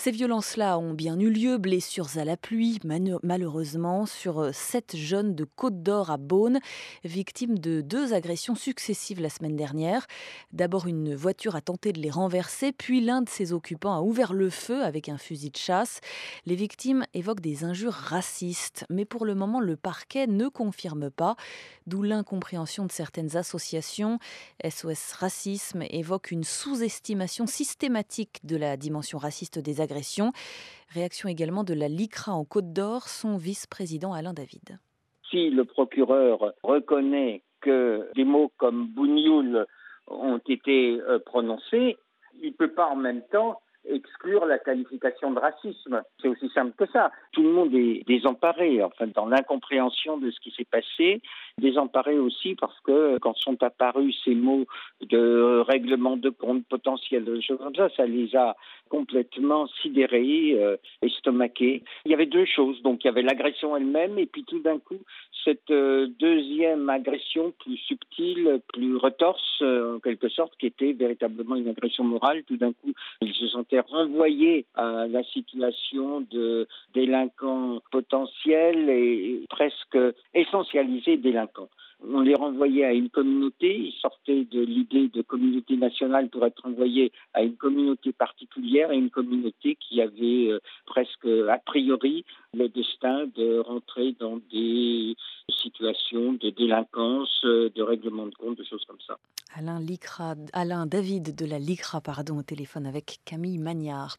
Ces violences-là ont bien eu lieu, blessures à la pluie, malheureusement, sur euh, sept jeunes de Côte d'Or à Beaune, victimes de deux agressions successives la semaine dernière. D'abord, une voiture a tenté de les renverser, puis l'un de ses occupants a ouvert le feu avec un fusil de chasse. Les victimes évoquent des injures racistes, mais pour le moment, le parquet ne confirme pas, d'où l'incompréhension de certaines associations. SOS Racisme évoque une sous-estimation systématique de la dimension raciste des agressions. Réaction également de la LICRA en Côte d'Or, son vice-président Alain David. Si le procureur reconnaît que des mots comme bougnoul ont été euh, prononcés, il ne peut pas en même temps exclure la qualification de racisme. C'est aussi simple que ça. Tout le monde est désemparé, enfin, dans l'incompréhension de ce qui s'est passé, désemparé aussi parce que quand sont apparus ces mots de règlement de compte potentiel, de ça, ça les a complètement sidérés, euh, estomaqués. Il y avait deux choses. Donc, il y avait l'agression elle-même et puis tout d'un coup, cette euh, deuxième agression plus subtile, plus retorse, euh, en quelque sorte, qui était véritablement une agression morale. Tout d'un coup, ils se sentaient renvoyés à la situation de délinquants potentiels et presque essentialisés délinquants. On les renvoyait à une communauté, ils sortaient de l'idée de communauté nationale pour être envoyés à une communauté particulière et une communauté qui avait euh, presque a priori le destin de rentrer dans des situations de délinquance, euh, de règlement de compte, de choses comme ça. Alain, Alain David de la LICRA pardon, au téléphone avec Camille Magnard.